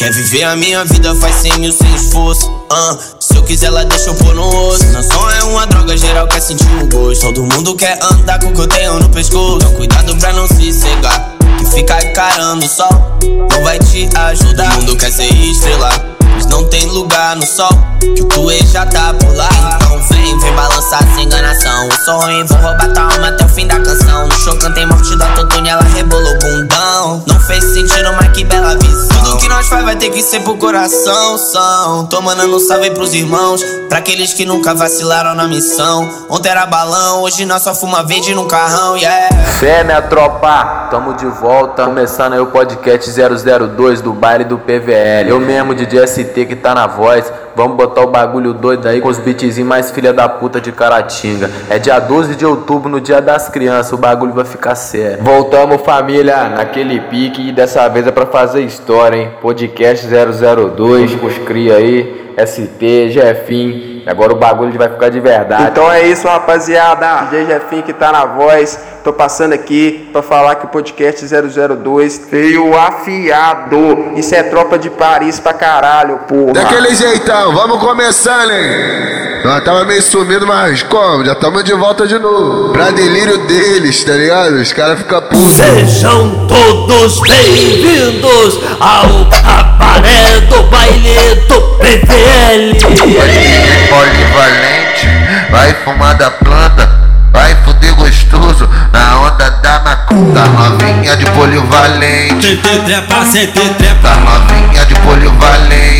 Quer viver a minha vida, faz cem mil sem esforço. Uh, se eu quiser, ela deixa eu pôr no osso. Não só é uma droga, geral quer sentir o gosto. Todo mundo quer andar com o que eu tenho no pescoço. Então cuidado pra não se cegar. Que ficar encarando o sol não vai te ajudar. Todo mundo quer ser estrela, mas não tem lugar no sol. Que o tu já tá por lá. Vem, vem balançar sem enganação. Eu sou ruim, vou roubar tua alma até o fim da canção. No show cantei morte do autotune, ela rebolou bundão. Não fez sentido, mas que bela visão. Tudo que nós faz vai ter que ser pro coração. São, tô mandando um salve pros irmãos. Pra aqueles que nunca vacilaram na missão. Ontem era balão, hoje nós só fuma verde num carrão, yeah. Fé, minha tropa, tamo de volta. Começando aí o podcast 002 do baile do PVL. Eu mesmo, de ST que tá na voz. Vamos botar o bagulho doido aí com os beatzinhos mais filha da puta de Caratinga. É dia 12 de outubro, no dia das crianças, o bagulho vai ficar sério. Voltamos, família, naquele pique e dessa vez é pra fazer história, hein? Podcast 002, com os cria aí, ST, Jefinho. Agora o bagulho vai ficar de verdade. Então é isso, rapaziada. DJ Jefinho que tá na voz. Tô passando aqui pra falar que o podcast 002 veio afiado. Isso é tropa de Paris pra caralho, porra. Daquele jeitão, vamos começando, hein? Nós tava meio sumido, mas como? Já estamos de volta de novo. Pra delírio deles, tá ligado? Os caras ficam putos. Sejam todos bem-vindos ao cabaré do baile do PVL. Polivalente, vai fumar da planta, vai fuder gostoso na onda da macumba. Novinha de polivalente, Sente trepa, sente trepa. tá novinha de polivalente.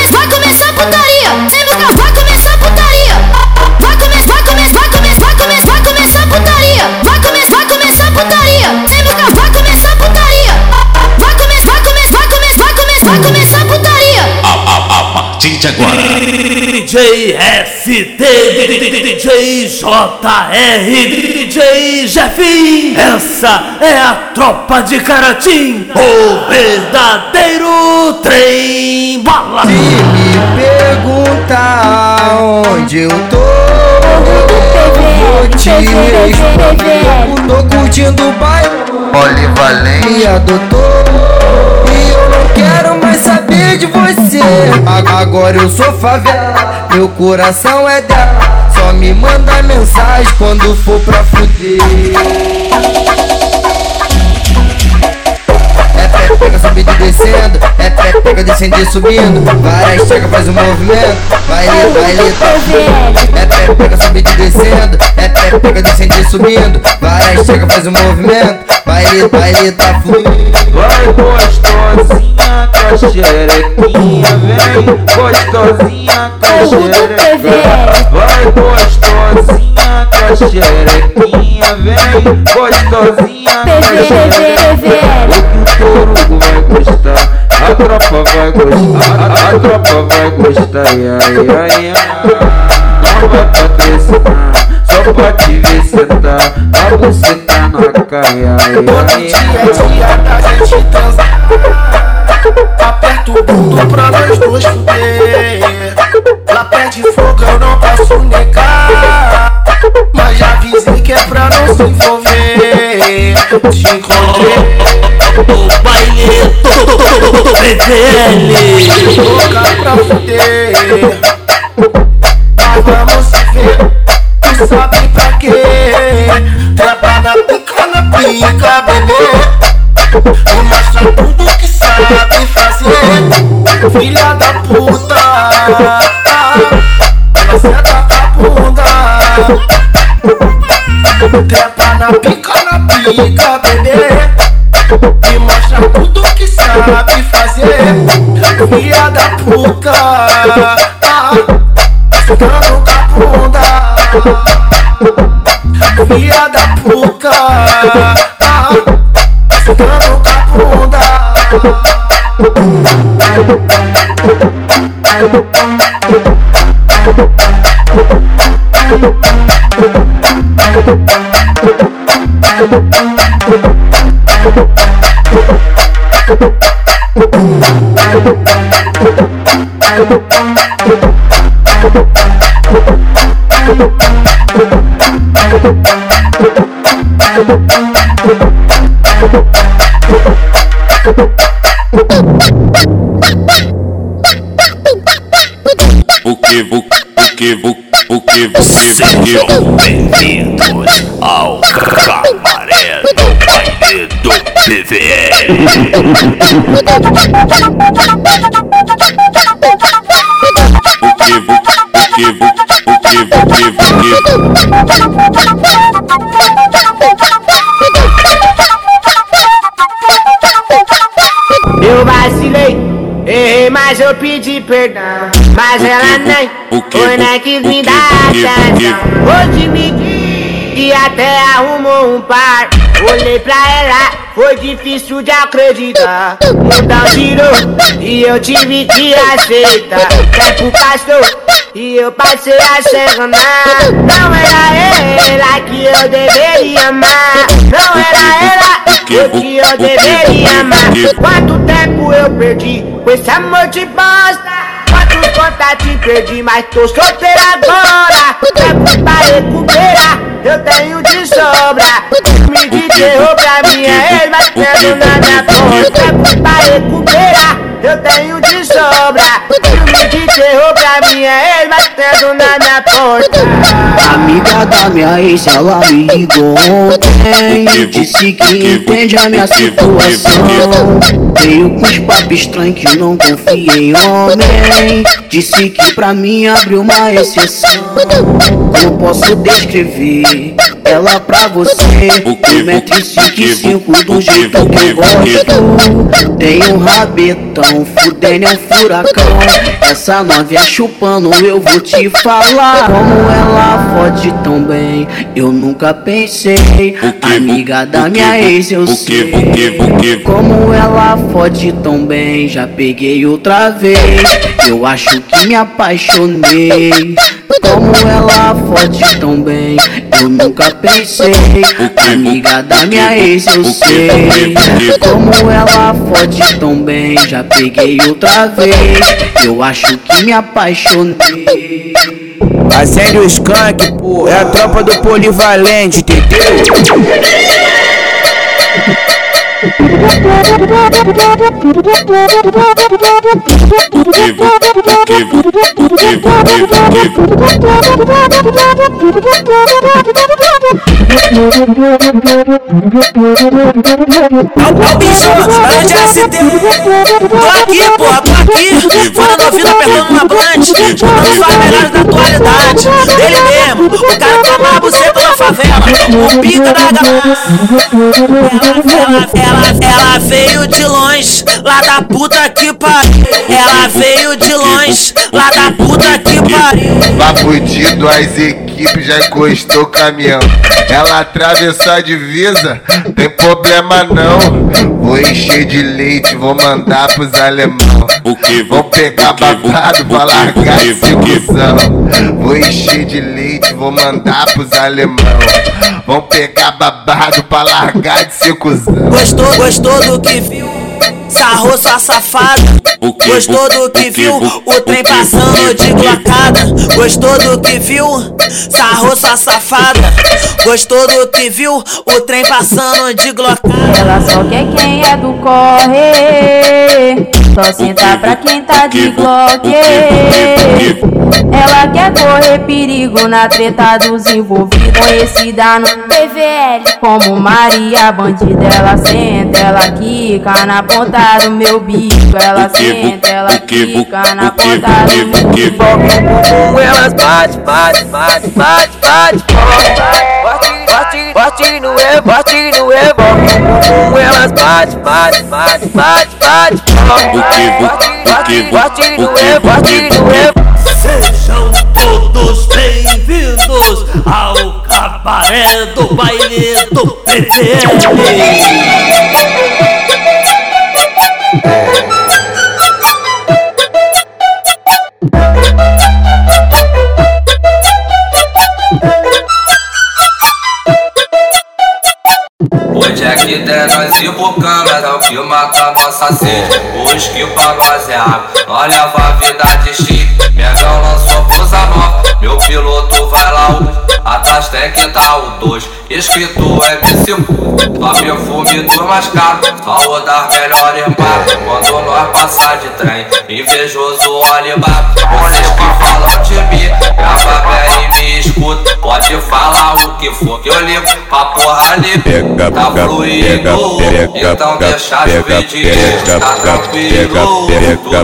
DJ ST, DJ JR, DJ Jeffin. Essa é a tropa de Caratim, o verdadeiro trem bala. Se me perguntar onde eu tô, eu vou te responder. Eu tô curtindo o bairro, Polivalente, me adotou. Agora eu sou favela, meu coração é dela. Só me manda mensagem quando for pra fuder. É pé, pega subindo e descendo. É pé, pega descendo e subindo. Várias chega, faz um movimento. Vai ali, vai ali, tá. É pé, pega subindo e descendo. É pé, pega descendo e subindo. Várias chega, faz um movimento. Vai ali, tá fluindo. Vai gostosinha com a xerequinha, vem gostosinha com a xerequinha. Vai gostosinha com a xerequinha, vem gostosinha com a xerequinha. O que o touro vai gostar, a tropa vai gostar, a, a tropa vai gostar, ai, ai, ai. Não vai patrocinar, só pra te ver sentar, a buceta na caia, ai, ai, Dia é dia da gente transar. Aperta o bundo pra nós dois fuder. Lá pede fogo eu não posso negar. Mas já avisei que é pra não se envolver. Te encontrei O baile do, do PVL. louca pra fuder. Mas vamos se ver sabe pra quê? Trepa na pica, na pica, bebê. E mostra tudo que sabe fazer. Filha da puta. Ela senta com a bunda. Trepa na pica, na pica, bebê. E mostra tudo que sabe fazer. Filha da puta. Bunda Filha da puta Ficando com a bunda O que, o, o que, o, o que, o que, Sejam bem-vindos ao cabaré do baile do PVL. Eu vacilei, errei, mas eu pedi perdão. Mas ela nem foi nem o quis me dar atenção. Hoje me diz que até arrumou um par. Olhei pra ela, foi difícil de acreditar. Mundão girou e eu tive que aceitar. Tempo passou e eu passei a se enganar. Não era ela que eu deveria amar. Não era ela que eu deveria amar. Quanto tempo eu perdi com esse amor de bosta? Quantos contatos perdi, mas tô solteira agora. Tempo pra recuperar, eu tenho de sobra. Me de terror pra é ex, mas tendo na minha porta. Tempo pra recuperar, eu tenho de sobra. Filme de terror pra é ex, mas na minha porta. Amiga da minha ex, ela me ligou ontem Disse que entende a minha situação. Veio com os papos estranhos que não confia em homem. Disse que pra mim abriu uma exceção. Não posso descrever ela pra você? Um metro e cinco e cinco do jeito que eu gosto? Tem um rabetão, fudendo é um furacão. Essa novinha chupando eu vou te falar Como ela fode tão bem, eu nunca pensei Amiga da minha ex eu sei Como ela fode tão bem, já peguei outra vez Eu acho que me apaixonei. Como ela fode tão bem, eu nunca pensei. Amiga da minha ex eu sei. Como ela fode tão bem, já peguei outra vez Eu acho que me apaixonei Acende o skunk, pô, é a tropa do polivalente, entendeu? O bicho, ela de ST. Tô aqui, porra, tô aqui. Fora da vida, apertando na blunt. Escutando só as mesmo, o cara que você na favela. O pica da galera. Ela, ela, veio de longe, lá da puta que pariu. Ela veio de longe, lá da puta que pariu. Papudido, as equipes já encostou o caminhão. Ela atravessou a divisa, tem problema não. Vou encher de leite, vou mandar pros alemão. Vou pegar babado pra largar esse cuzão. Vou encher de leite, vou mandar pros alemão. Vão pegar babado pra largar de ser cuzão. Gostou, gostou do que viu? Sarrou sua safada. Gostou do que viu? O trem passando de glocada. Gostou do que viu? Sarrou sua safada. Gostou do que viu? O trem passando de glocada. Ela só quer quem é do corre. Só senta pra quem tá de glock. Ela quer correr perigo na treta dos envolvidos. Conhecida no PVL como Maria Bandida. Ela senta, ela quica na ponta do meu bico. Ela senta, ela quica na ponta do meu bico. Com elas bate, bate, bate, bate, bate, bate, bate, bate no é, bate no é, com elas bate, bate, bate, bate, bate, bate, bate no é, bate no é. Sejam todos bem-vindos ao cabaré do baile do PVL. é nós embocamos, é o que mata nossa sede. O esqui pra nós é água, leva a vida de chique. Megão lançou blusa nova, meu piloto vai lá hoje. Atrás tem que tá o dois, escrito MC Só perfume dos mais caros, só o das melhores marcas Quando nós passar de trem, invejoso olha embaixo Vocês que falam de mim, grava bem e me escuta Pode falar o que for, que eu ligo pra porra ali Tá fluindo, então deixa chover de Tá tranquilo,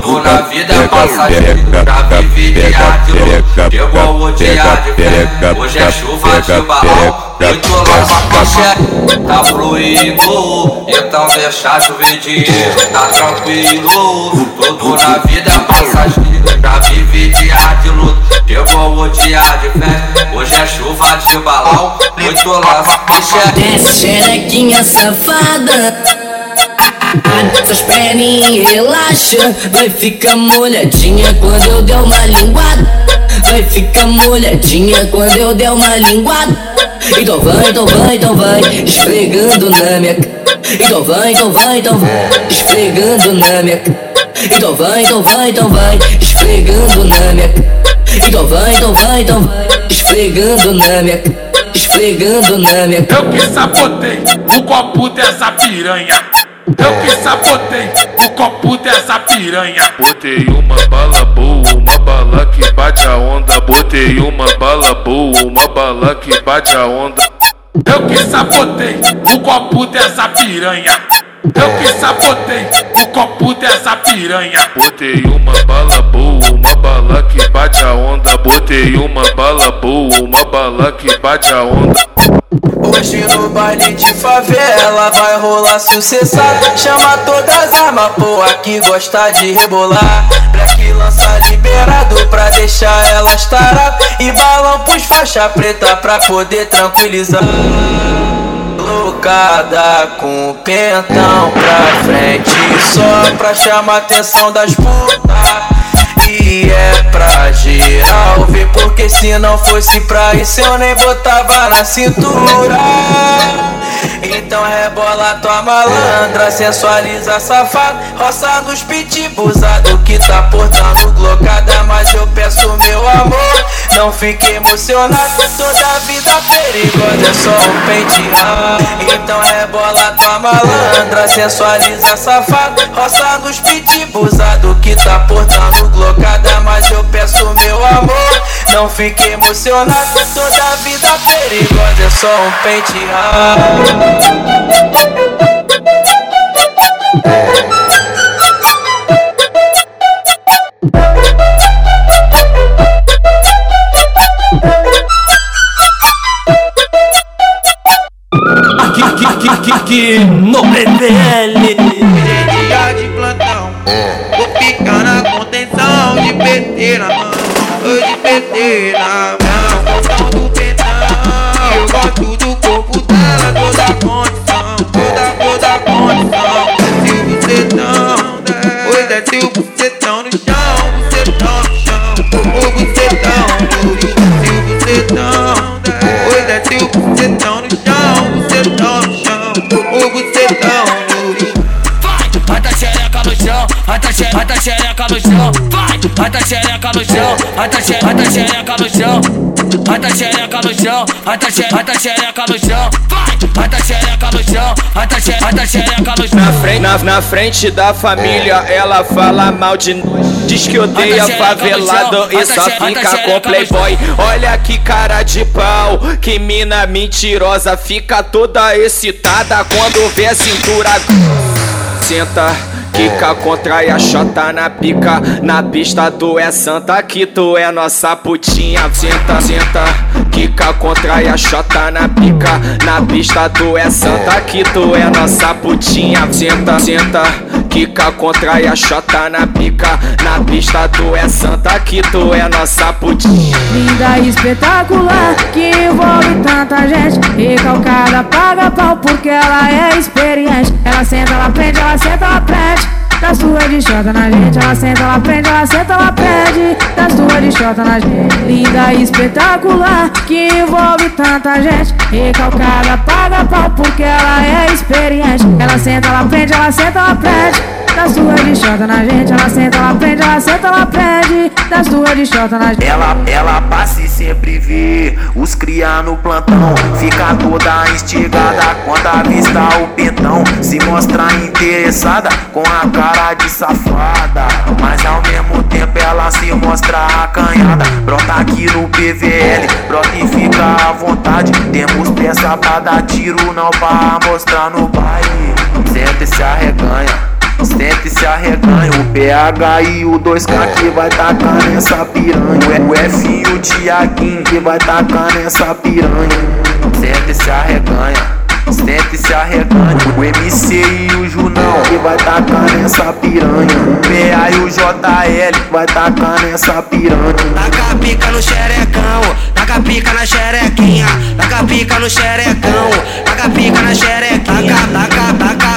tudo na vida é passageiro Já vivi dia de luz, chegou o dia de fé Hoje é chuva de balão muito louco pochete, tá fluindo. Então deixa chover dinheiro, tá tranquilo. Tudo na vida é passageiro Já vive dia de luta, chegou o dia de fé Hoje é chuva de balão, muito louco pochete Desce xerequinha safada. Essas perninhas relaxam, vai ficar molhadinha quando eu der uma linguada. Vai ficar molhadinha quando eu der uma linguada. Então vai, então vai, então vai, esfregando na minha. Então vai, então vai, então vai, esfregando na minha. Então vai, então vai, então vai, esfregando na minha. Então vai, então vai, então vai, esfregando na minha. Esfregando na minha. Eu que sabotei o copo dessa piranha. Eu que sabotei o copo dessa piranha. Botei uma bala boa, uma bala que bate a onda. Botei uma bala boa, uma bala que bate a onda. Eu que sabotei o copo dessa piranha. Eu que sabotei o copo dessa piranha. Botei uma bala boa, uma bala que bate a onda. Botei uma bala boa, uma bala que bate a onda. Hoje no baile de favela vai rolar sabe Chama todas as armas, pô, aqui gosta de rebolar Black lança liberado pra deixar elas taradas E balão pros faixa preta pra poder tranquilizar Loucada com pentão pra frente Só pra chamar atenção das putas. E é pra geral ver Porque se não fosse pra isso eu nem botava na cintura. Então rebola tua malandra, sensualiza safado Roça nos pitibusado que tá portando glocada Mas eu peço meu amor, não fique emocionado Toda vida perigosa é só um penteado Então rebola tua malandra, sensualiza safado Roça nos pitibusado que tá portando glocada mas eu peço meu amor. Não fique emocionado, toda vida perigosa é só um penteado. Aqui, aqui, no PDL. Dia de plantão, vou ficar na contenção de PT na mão, de PT na mão, com do penão. Eu gosto do corpo dela, toda a condição, xereca no chão, vai, vai tá xereca no chão, vai tá xereca, no chão, vai tá xereca no chão, vai tá xereca, no chão, vai, vai tá xereca no chão, vai tá xereca no chão. Na frente, na, na frente da família, ela fala mal de nós. Diz que odeia favelado e só fica com playboy. Olha que cara de pau, que mina mentirosa. Fica toda excitada quando vê a cintura. Senta, quica, contrai a chota na pica. Na pista tu é santa, que tu é nossa putinha. Senta, senta, quica, contrai a chota na pica. Na pista tu é santa, que tu é nossa putinha. Senta, senta, quica, contrai a chota na pica. Na pista tu é santa, que tu é nossa putinha. Linda e espetacular, que envolve tanta gente Recalcada, paga pau porque ela é experiente Ela senta, ela prende, ela senta, ela prende Das duas de chota na gente Ela senta, ela prende, ela senta, ela prende Das duas de xota na gente. Linda e espetacular, que envolve tanta gente. Recalcada, paga pau porque ela é experiente. Ela senta, ela prende, ela senta, ela prende. Das duas de xota na gente, ela senta, ela prende, ela senta, ela prende. Das duas de xota na gente. Ela, ela passa e sempre vê os cria no plantão. Fica toda instigada quando avista o pentão. Se mostra interessada com a cara de safada. Mas ao mesmo tempo ela se mostra acanhada. Brota aqui no PVL, brota e fica à vontade. Temos peça pra dar tiro, não pra mostrar no baile. Senta e se arreganha. Senta e se arreganha O PH e o 2K que vai tacar nessa piranha. O F e o Tiaguinho que vai tacar nessa piranha. Senta e se arreganha Senta e se arreganha. O MC e o Junão que vai tacar nessa piranha. O PA e o JL vai tacar nessa piranha. Taca a pica no xerecão, taca a pica na xerequinha, taca a pica no xerecão, taca a pica na xerequinha, taca, taca, taca,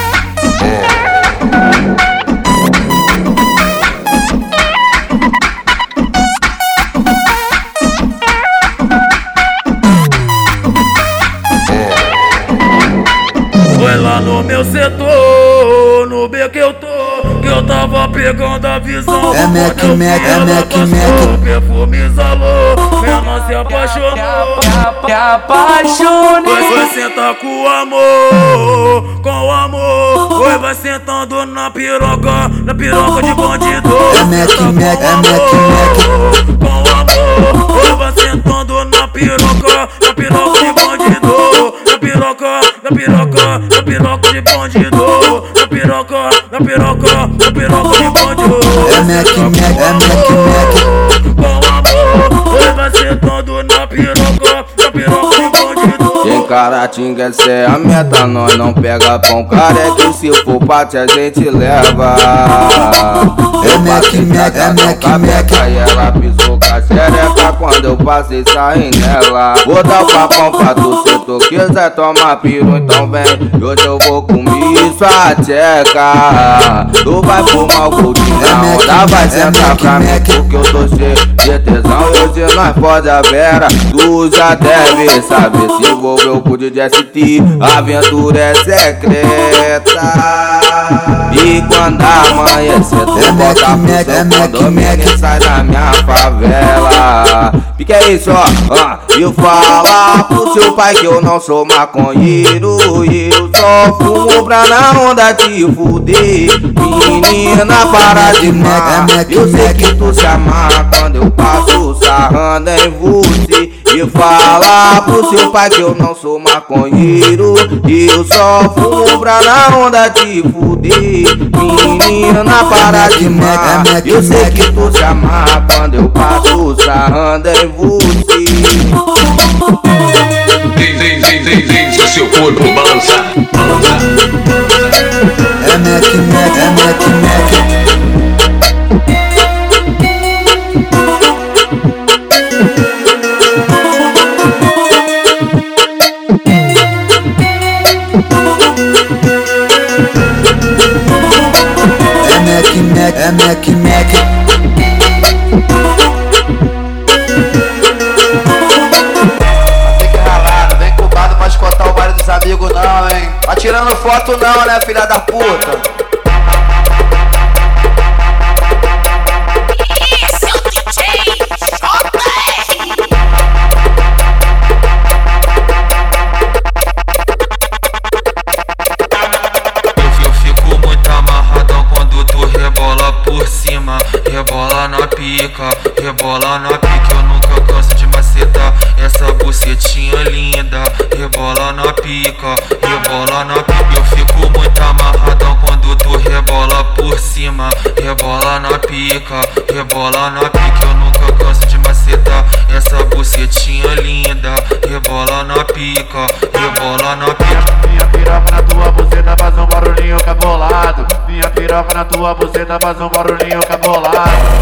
Foi lá no meu setor, no B que eu tô, que eu tava pegando a visão. É Mac, Mac, é Mac, Mac. O perfume exalou, minha mãe se apaixonou. Me apaixonei. Foi, foi sentar com o amor, com o amor. Foi, vai sentando na piroca, na piroca de bandido. É Mac, Mac, é Mac, Mac. Com o amor, foi, vai sentando na piroca, na piroca de bandido. Na piroca, na piroca, na piroca de bandido. Na piroca, na piroca, na piroca de bandido. É Mac, Mac, é Mac, Mac. Com amor, vai na piroca, na piroca Caratinga essa é a meta, nós não pega pão. Careca Se for pate a gente leva. É Mac, Mac, é Mac, Mac. E ela pisou com a xereca quando eu passei saí nela. Vou dar o papão pra tu se tu quiser tomar piru então vem. Hoje eu vou comer sua tcheca. Tu vai fumar o goldinho na onda Vai sentar pra mim porque eu tô cheio de tesão. Hoje nós pode a vera Tu já deve saber se envolveu grupo de DST, a aventura é secreta. E quando amanhecer tu volta pro seu condomínio sai da minha favela. Fica aí só, ah, e fala pro seu pai que eu não sou maconheiro E eu só fumo pra na onda te fuder. Menina para de mar Eu sei que tu se amarra quando eu passo sarrando em você. E fala pro seu pai que eu não sou maconheiro E eu só fumo pra na onda te fuder Menina para de mar Eu sei que tu se amarra quando eu passo sarrando em você Vem, vem, vem, vem, se seu corpo balançar. É Mac, Mac, é Mac, Mac. é Mac Mac. amigo não, hein? Tá tirando foto não, né, filha da puta? Na tua buceta faz um barulhinho cabolado.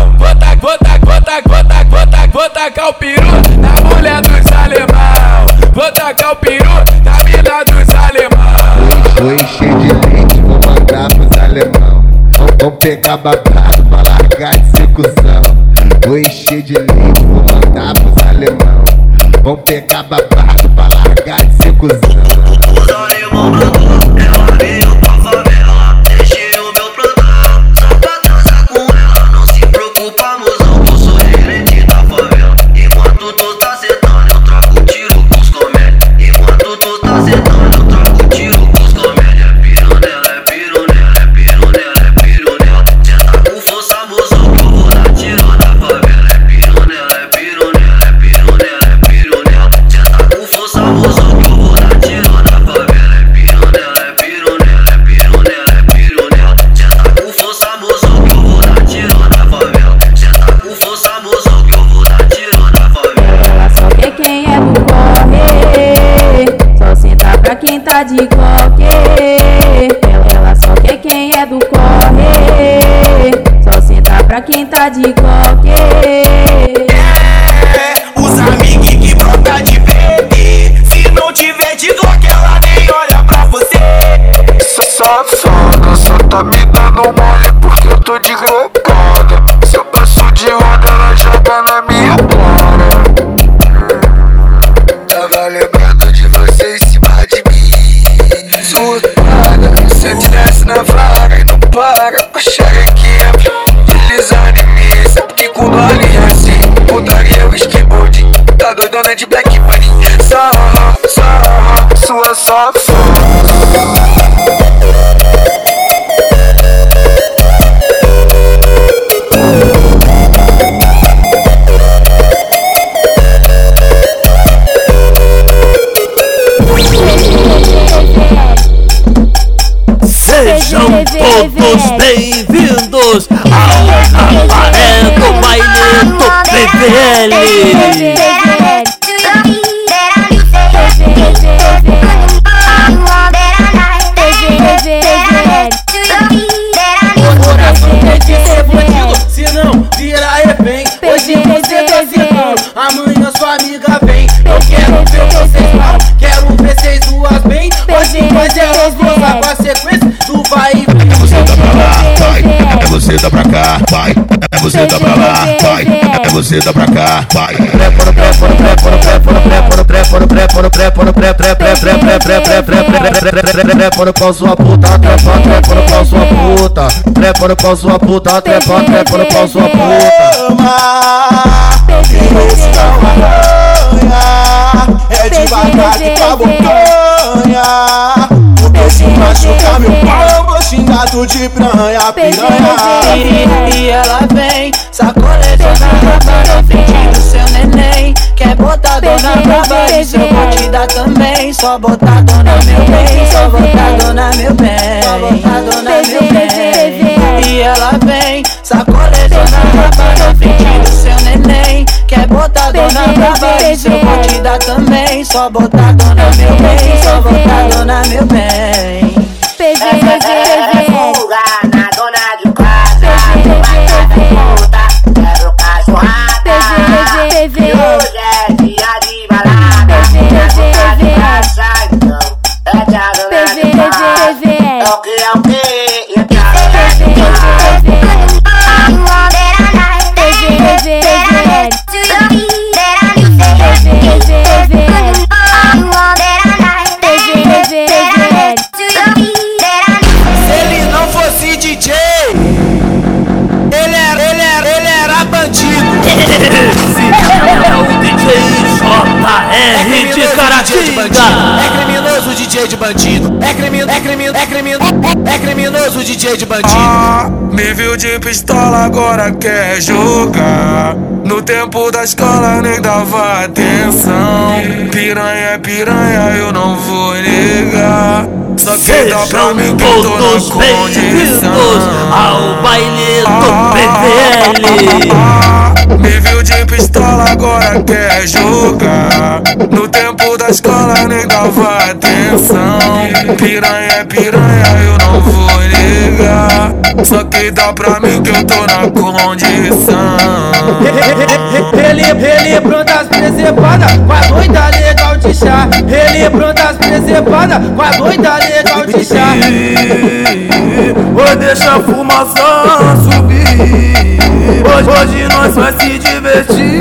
Alemão. Vou tacar, vou tacar, vou tacar, vou vou tacar, o peru na mulher dos alemão. Vou tacar o peru na mina dos alemão. Vou encher de leite, vou mandar pros alemão. Vão pegar babado pra largar de ser cuzão. Vou encher de leite, vou mandar pros alemão. Vão pegar babado senta tá de qualquer. Ela só quer quem é do corre. Só senta pra quem tá de qualquer. Todos bem-vindos ao Amaré do Baile PVL. Dá pra cá, vai. Trepa no pau sua puta, trepa, trepa no pau sua puta. Trepa no pau sua puta, trepa, trepa no pau sua puta. Esse não arranha É devagar que a bocanha Porque se machucar meu pau. Vou xingar tu de piranha, piranha. E, e ela vem, sacoletando a raba na frente do seu neném. Quer botar dona braba, isso eu vou te dar também. Só botar dona meu bem, só botar dona meu bem. Só botar dona meu bem. E ela vem, sacoletando a raba na frente do seu neném. Quer botar dona braba, isso eu vou te dar também. Só botar dona meu bem, só botar dona meu bem é fuga na Caratinga. É criminoso DJ de bandido. É criminoso, é criminoso, é criminoso, é criminoso DJ de bandido. Ah, me viu de pistola, agora quer jogar. No tempo da escola nem dava atenção. Piranha é piranha, eu não vou negar. Só que dá pra mim que eu tô na condição. ao baile do PVL. Me viu de pistola, agora quer jogar. No tempo da escola nem dava atenção. Piranha é piranha, eu não vou negar. Só que dá pra mim que eu tô na condição. Ele, ele pronta as presepadas com a doida legal de chá. Ele pronta as presepadas com a doida legal de chá. Vou deixar a fumaça subir. Hoje, hoje nós vai se divertir.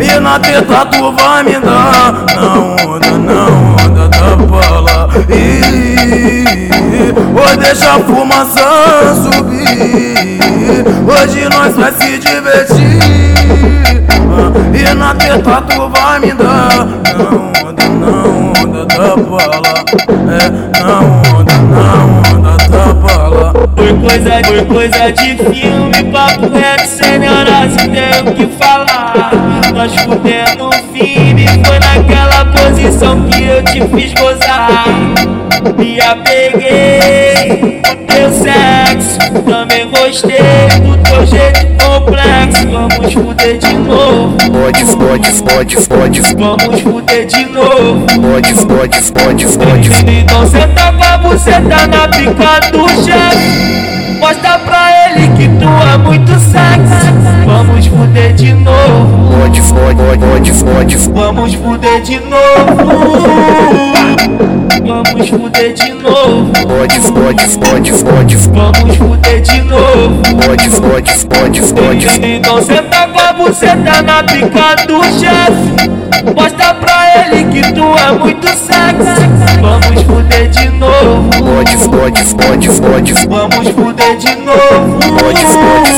E na teta tu vai me dar. Na onda, na onda Ih, Vou deixar a fumaça subir. Hoje nós vai se divertir. E na teta tu vai me dar. Na onda, na onda da bala. É, na onda, na onda da bala. Foi coisa, foi coisa de filme, papo reto, sem horas tem o que falar. Nós fudendo firme, foi naquela posição que eu te fiz gozar. Me apeguei no teu sexo, também gostei do teu jeito complexo. Vamos fuder de novo. Pode, pode, pode, pode. Vamos fuder de novo. Pode, pode, pode, pode. Então senta com a buceta na pica do chefe. Mostra pra é muito sexy. Vamos fuder de novo. Pode, pode, pode, pode. Vamos fuder de novo. Vamos fuder de novo. Pode, pode, pode, pode. Vamos fuder de novo. Pode, pode, pode, pode. Então senta com a buceta na pica do chefe. Mostra pra ele que tu é muito sexy. Vamos fuder de novo. Pode, pode, pode, pode. Vamos fuder de novo. Pode, pode.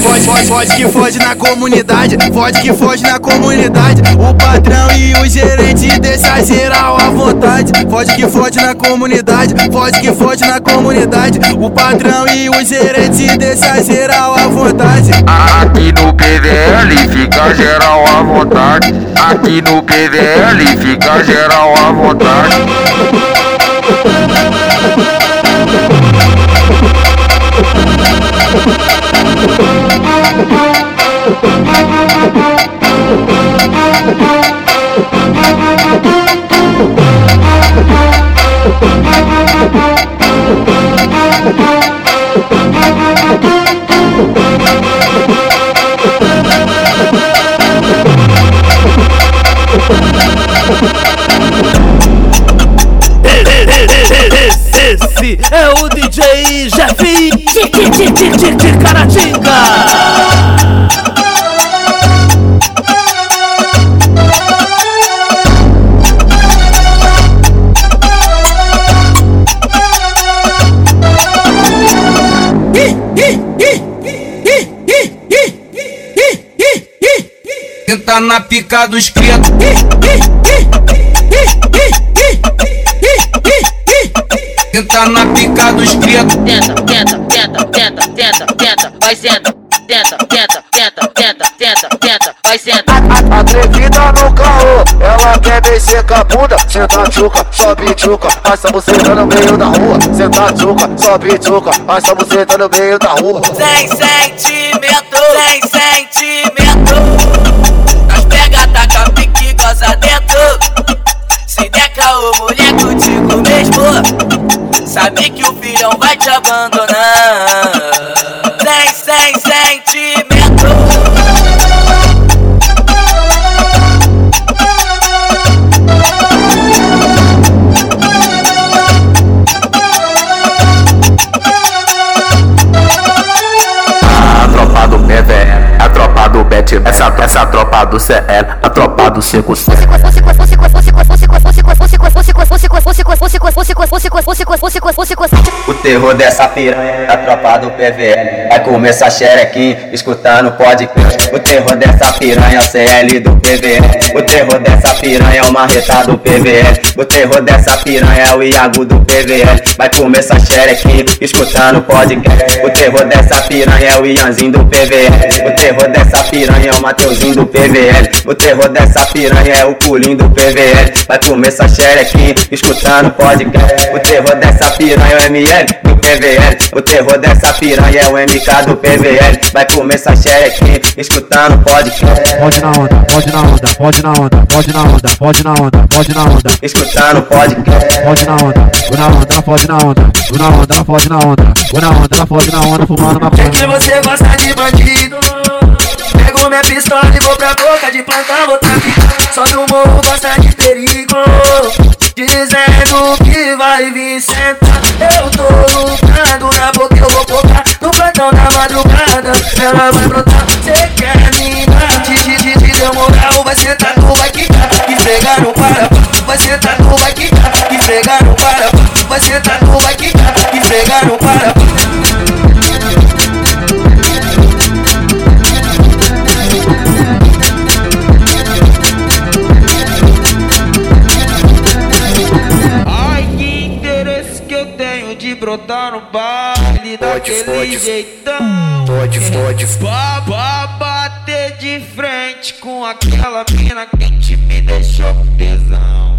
Fode, fode, fode que fode na comunidade. Fode que fode na comunidade. O patrão e o gerente deixa geral à vontade. Fode que fode na comunidade. Fode que fode na comunidade. O patrão e o gerente deixa geral à vontade. Aqui no PVL fica geral à vontade. Aqui no PVL fica geral à vontade. Esse é o DJ Jeff de, de, de, de, de, de Caratinga. Senta na pica dos pretos. Senta na pica dos pretos. Tenta, tenta, tenta, tenta, tenta, tenta, vai senta. Tenta, tenta, tenta, tenta, tenta, tenta, vai senta. Atrevida no caô, ela quer descer com a bunda Senta tchuca, sobe tchuca, passa você no meio da rua Senta tchuca, sobe tchuca, passa você no meio da rua Sem sentimento, sem sentimento. Taca, pique, goza dentro. Se der caô, mulher contigo mesmo. sabe que o filhão vai te abandonar. 7 Essa, essa tropa do CL, a tropa do 5 O terror dessa piranha, a tropa do PVL Vai começar xerequinho, escutando podcast. O terror dessa piranha, CL do PVL O terror dessa piranha, é o marreta do PVL O terror dessa piranha, é o Iago do PVL Vai começar xerequinho, escutando podcast. O terror dessa piranha, é o Ianzinho do PVL O terror dessa piranha, é o Mateuzinho do PVL O terror dessa piranha, é o Pulinho do PVL Vai começar xerequinho, escutando podcast. O terror dessa piranha, é o ML do PVL O terror dessa piranha, é o MK do PVL Vai começar xerequinho, escutando podcast Pode na onda, pode na onda, pode na onda, pode na onda, pode na onda, pode na onda. Escutando podcast Pode na onda, vou na onda, pode na onda, vou na onda, pode na onda, vou na onda, pode na onda, fumando na Sei que você gosta de bandido Pego minha pistola e vou pra boca de plantão Vou traficar, só do morro gosta de perigo. Dizendo que vai vir sentar Eu tô lutando na boca, eu vou focar. No plantão da madrugada, ela vai brotar. Cê quer me dar, te deu moral Vai sentar, tu vai quicar, esfregar no para Vai sentar, tu vai quicar, esfregar no para Vai sentar, tu vai quicar, esfregar no para brotar no baile daquele jeitão. Pode, pode, Pra, pra bater de frente com aquela mina que me deixou com tesão.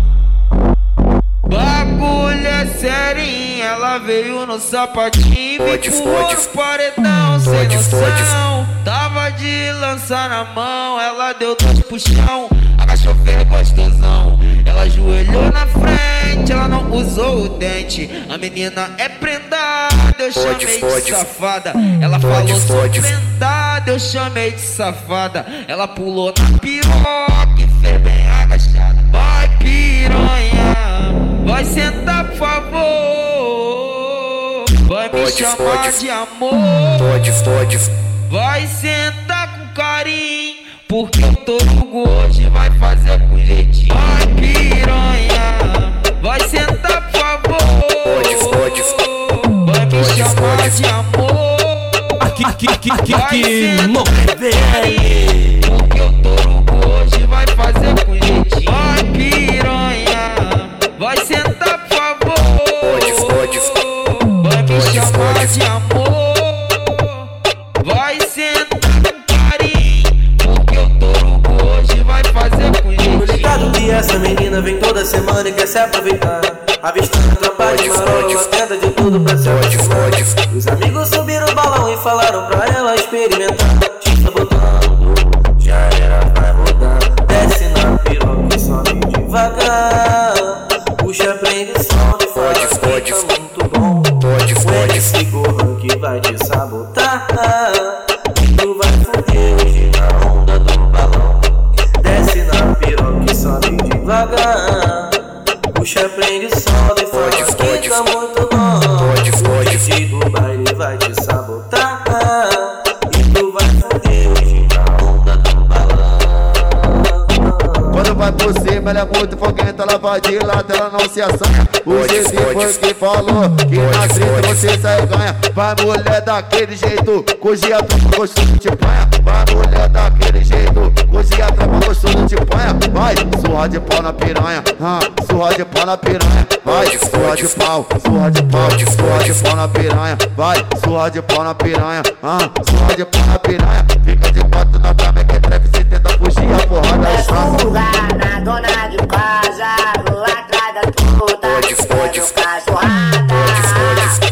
Bagulho é serinha, ela veio no sapatinho e pode. no paredão sem Pode, noção. Tava de lança na mão, ela deu dois puxão, agachou feio gostosão. Ela ajoelhou na frente, ela não usou o dente. A menina é prendada, eu chamei de safada. Ela Pode, falou sou prendada, eu chamei de safada. Ela pulou na piroca e fez bem agachada. Vai piranha, vai sentar por favor. Vai me Pode, chamar pode. de amor. Pode, pode. Vai sentar com carinho, porque o torugo hoje vai fazer com jeitinho. Vai piranha, vai sentar por favor. Pode, pode. Vai me chamar de amor. Aqui, aqui, aqui, aqui, Vai aqui sentar no com semana e quer se aproveitar. Avistando a tropa de marola, de lado, ela não se assanha. O pode. foi que falou que na treta você sai ganha. Vai mulher daquele jeito, hoje a tropa gostoso te panha. Vai mulher daquele jeito, hoje a tropa gostoso te panha. Vai, surra de pau na piranha, ah, surra de pau na piranha. Vai, surra de pau, surra de pau, surra de pau na piranha. Vai, surra de pau na piranha, ah, surra de pau na piranha. Fica de quatro na cama que treve, se tenta fugir, a porrada é. Fuga na dona de casa, vou atrás da puta. Pode, pode. Quero cachorrada. Que hoje